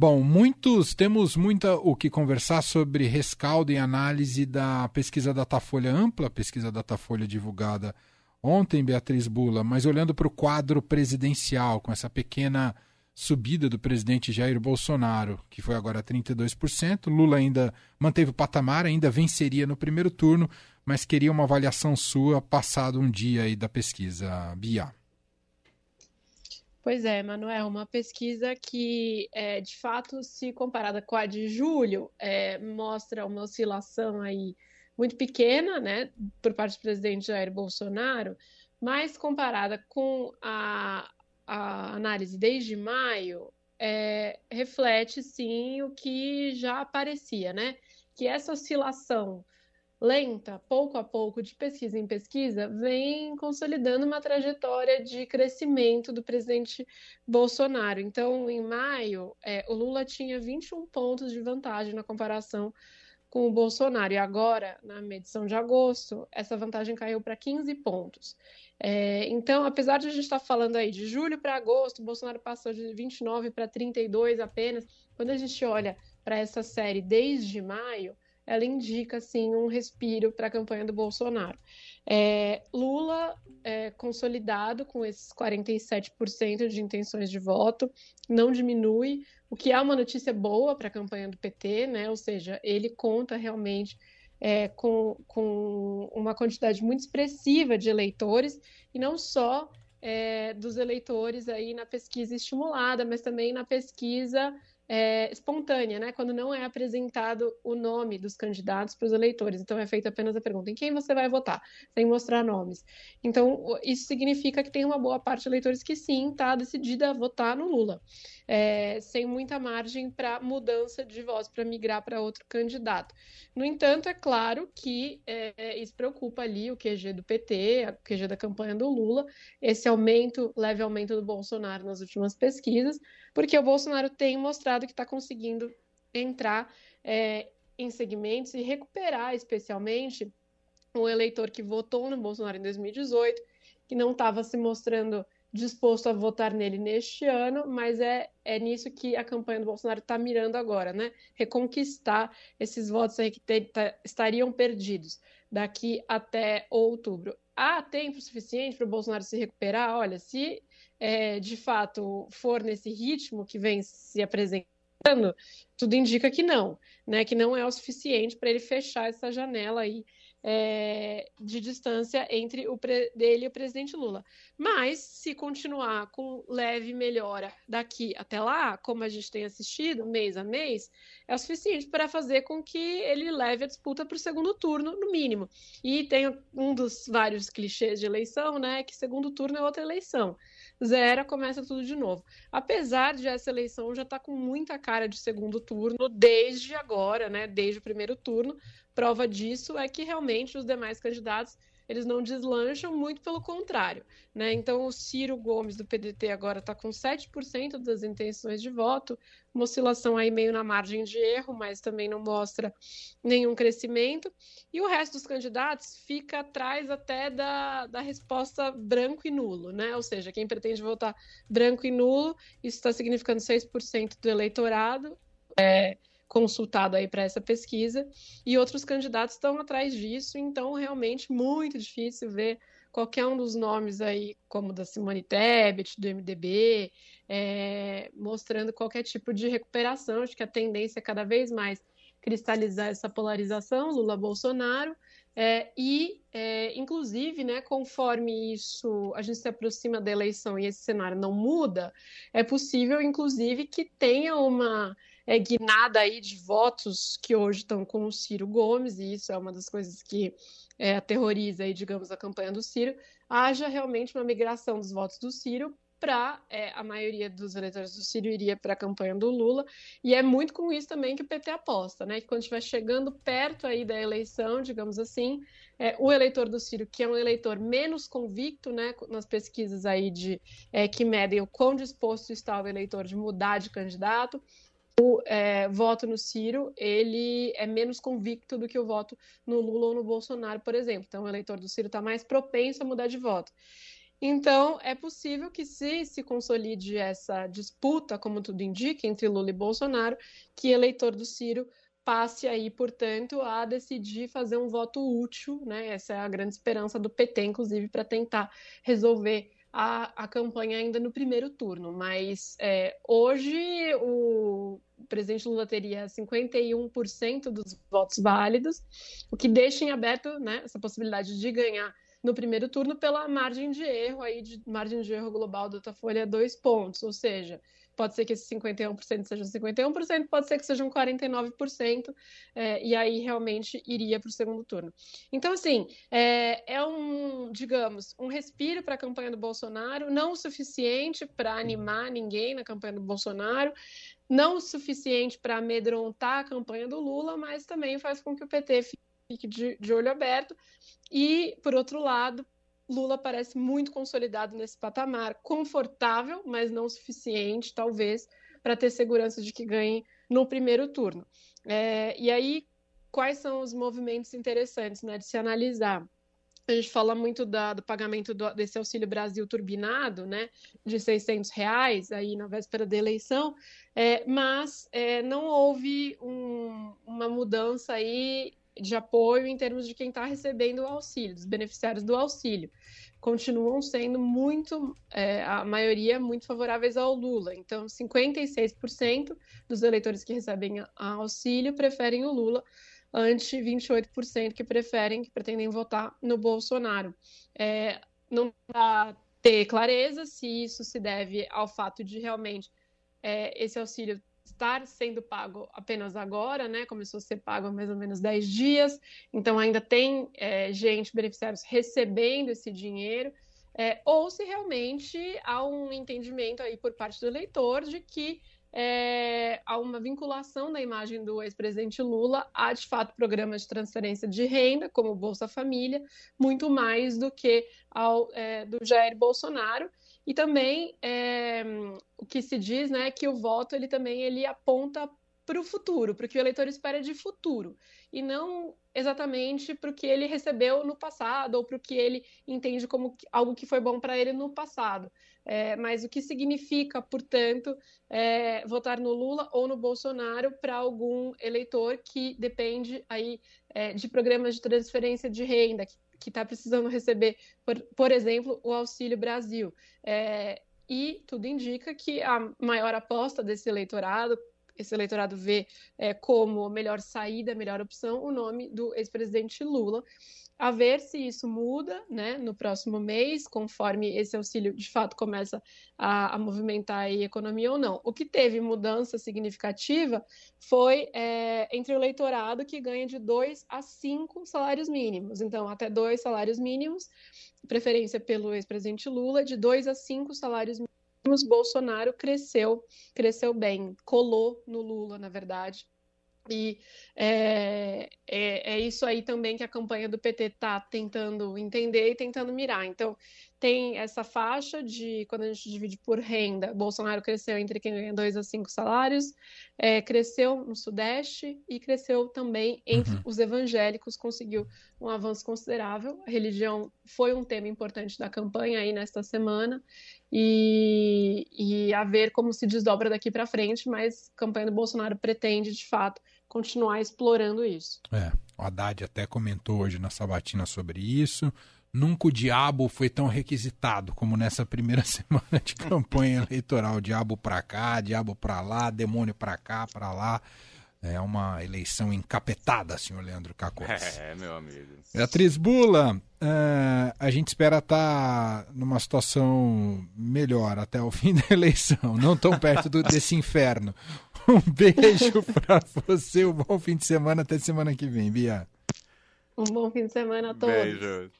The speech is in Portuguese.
Bom, muitos temos muita o que conversar sobre rescaldo e análise da pesquisa Datafolha ampla, pesquisa Datafolha divulgada ontem, Beatriz Bula, mas olhando para o quadro presidencial, com essa pequena subida do presidente Jair Bolsonaro, que foi agora 32%. Lula ainda manteve o patamar, ainda venceria no primeiro turno, mas queria uma avaliação sua passado um dia aí da pesquisa Bia. Pois é, Manuel, uma pesquisa que, é, de fato, se comparada com a de julho, é, mostra uma oscilação aí muito pequena, né, por parte do presidente Jair Bolsonaro, mas comparada com a, a análise desde maio, é, reflete sim o que já aparecia, né? Que essa oscilação lenta, pouco a pouco, de pesquisa em pesquisa, vem consolidando uma trajetória de crescimento do presidente Bolsonaro. Então, em maio, é, o Lula tinha 21 pontos de vantagem na comparação com o Bolsonaro. E agora, na medição de agosto, essa vantagem caiu para 15 pontos. É, então, apesar de a gente estar tá falando aí de julho para agosto, o Bolsonaro passou de 29 para 32 apenas. Quando a gente olha para essa série desde maio, ela indica assim um respiro para a campanha do Bolsonaro. É, Lula é, consolidado com esses 47% de intenções de voto, não diminui, o que é uma notícia boa para a campanha do PT, né? Ou seja, ele conta realmente é, com, com uma quantidade muito expressiva de eleitores e não só é, dos eleitores aí na pesquisa estimulada, mas também na pesquisa é, espontânea, né? Quando não é apresentado o nome dos candidatos para os eleitores. Então é feita apenas a pergunta: em quem você vai votar? Sem mostrar nomes. Então, isso significa que tem uma boa parte de eleitores que sim está decidida a votar no Lula, é, sem muita margem para mudança de voz, para migrar para outro candidato. No entanto, é claro que é, isso preocupa ali o QG do PT, o QG da campanha do Lula, esse aumento, leve aumento do Bolsonaro nas últimas pesquisas, porque o Bolsonaro tem mostrado que está conseguindo entrar é, em segmentos e recuperar, especialmente, o eleitor que votou no Bolsonaro em 2018, que não estava se mostrando disposto a votar nele neste ano, mas é, é nisso que a campanha do Bolsonaro está mirando agora, né? Reconquistar esses votos aí que te, tá, estariam perdidos daqui até outubro. Há tempo suficiente para o Bolsonaro se recuperar? Olha, se é, de fato for nesse ritmo que vem se apresentando, tudo indica que não, né? Que não é o suficiente para ele fechar essa janela aí é, de distância entre o dele e o presidente Lula. Mas se continuar com leve melhora daqui até lá, como a gente tem assistido mês a mês, é o suficiente para fazer com que ele leve a disputa para o segundo turno, no mínimo. E tem um dos vários clichês de eleição, né? Que segundo turno é outra eleição zera, começa tudo de novo. Apesar de essa eleição já estar tá com muita cara de segundo turno desde agora, né? Desde o primeiro turno. Prova disso é que realmente os demais candidatos eles não deslancham, muito pelo contrário. Né? Então, o Ciro Gomes, do PDT, agora está com 7% das intenções de voto, uma oscilação aí meio na margem de erro, mas também não mostra nenhum crescimento. E o resto dos candidatos fica atrás até da, da resposta branco e nulo, né? Ou seja, quem pretende votar branco e nulo, isso está significando 6% do eleitorado. É, consultado aí para essa pesquisa, e outros candidatos estão atrás disso, então realmente muito difícil ver qualquer um dos nomes aí, como da Simone Tebet, do MDB, é, mostrando qualquer tipo de recuperação. Acho que a tendência é cada vez mais cristalizar essa polarização, Lula-Bolsonaro, é, e, é, inclusive, né, conforme isso a gente se aproxima da eleição e esse cenário não muda, é possível, inclusive, que tenha uma é, guinada aí de votos que hoje estão com o Ciro Gomes, e isso é uma das coisas que é, aterroriza aí, digamos, a campanha do Ciro, haja realmente uma migração dos votos do Ciro para é, a maioria dos eleitores do Ciro iria para a campanha do Lula, e é muito com isso também que o PT aposta, né? Que quando estiver chegando perto aí da eleição, digamos assim, é, o eleitor do Ciro, que é um eleitor menos convicto, né? Nas pesquisas aí de é, que medem o quão disposto está o eleitor de mudar de candidato, o é, voto no Ciro ele é menos convicto do que o voto no Lula ou no Bolsonaro, por exemplo. Então, o eleitor do Ciro está mais propenso a mudar de voto. Então, é possível que se se consolide essa disputa, como tudo indica, entre Lula e Bolsonaro, que eleitor do Ciro passe aí, portanto, a decidir fazer um voto útil, né? Essa é a grande esperança do PT, inclusive, para tentar resolver a, a campanha ainda no primeiro turno. Mas é, hoje o presidente Lula teria 51% dos votos válidos, o que deixa em aberto né, essa possibilidade de ganhar no primeiro turno pela margem de erro aí de margem de erro global do Datafolha dois pontos, ou seja, pode ser que esse 51% seja 51%, pode ser que sejam 49%, é, e aí realmente iria para o segundo turno. Então, assim, é, é um, digamos, um respiro para a campanha do Bolsonaro, não o suficiente para animar ninguém na campanha do Bolsonaro, não o suficiente para amedrontar a campanha do Lula, mas também faz com que o PT fique de, de olho aberto. E, por outro lado, Lula parece muito consolidado nesse patamar, confortável, mas não suficiente, talvez, para ter segurança de que ganhe no primeiro turno. É, e aí, quais são os movimentos interessantes né, de se analisar? A gente fala muito da, do pagamento do, desse Auxílio Brasil turbinado, né, de 600 reais, aí na véspera da eleição, é, mas é, não houve um, uma mudança aí de apoio em termos de quem está recebendo o auxílio, dos beneficiários do auxílio. Continuam sendo muito, é, a maioria, muito favoráveis ao Lula. Então, 56% dos eleitores que recebem auxílio preferem o Lula, ante 28% que preferem, que pretendem votar no Bolsonaro. É, não dá ter clareza se isso se deve ao fato de realmente é, esse auxílio estar sendo pago apenas agora, né? Começou a ser pago há mais ou menos 10 dias, então ainda tem é, gente, beneficiários, recebendo esse dinheiro, é, ou se realmente há um entendimento aí por parte do eleitor de que é, há uma vinculação da imagem do ex-presidente Lula a, de fato, programas de transferência de renda, como Bolsa Família, muito mais do que ao é, do Jair Bolsonaro. E também é, o que se diz, né, que o voto ele também ele aponta para o futuro, para o que o eleitor espera de futuro, e não exatamente para o que ele recebeu no passado ou para o que ele entende como algo que foi bom para ele no passado. É, mas o que significa, portanto, é, votar no Lula ou no Bolsonaro para algum eleitor que depende aí é, de programas de transferência de renda, que está precisando receber, por, por, exemplo, o Auxílio Brasil. É, e tudo indica que a maior aposta desse eleitorado, esse eleitorado vê é, como melhor saída, melhor opção, o nome do ex-presidente Lula a ver se isso muda né, no próximo mês, conforme esse auxílio de fato começa a, a movimentar a economia ou não. O que teve mudança significativa foi é, entre o eleitorado que ganha de 2 a 5 salários mínimos. Então, até dois salários mínimos, preferência pelo ex-presidente Lula, de 2 a 5 salários mínimos, Bolsonaro cresceu, cresceu bem, colou no Lula, na verdade e é, é, é, isso aí também que a campanha do PT está tentando entender e tentando mirar. Então, tem essa faixa de, quando a gente divide por renda, Bolsonaro cresceu entre quem ganha dois a cinco salários, é, cresceu no Sudeste e cresceu também entre uhum. os evangélicos, conseguiu um avanço considerável. A religião foi um tema importante da campanha aí nesta semana e, e a ver como se desdobra daqui para frente, mas a campanha do Bolsonaro pretende, de fato, continuar explorando isso. É, o Haddad até comentou hoje na Sabatina sobre isso. Nunca o diabo foi tão requisitado como nessa primeira semana de campanha eleitoral. Diabo para cá, diabo para lá, demônio para cá, para lá. É uma eleição encapetada, senhor Leandro Cacos. É, meu amigo. Beatriz Bula, uh, a gente espera estar tá numa situação melhor até o fim da eleição, não tão perto do, desse inferno. Um beijo para você, um bom fim de semana, até semana que vem, Bia. Um bom fim de semana a todos. Beijo.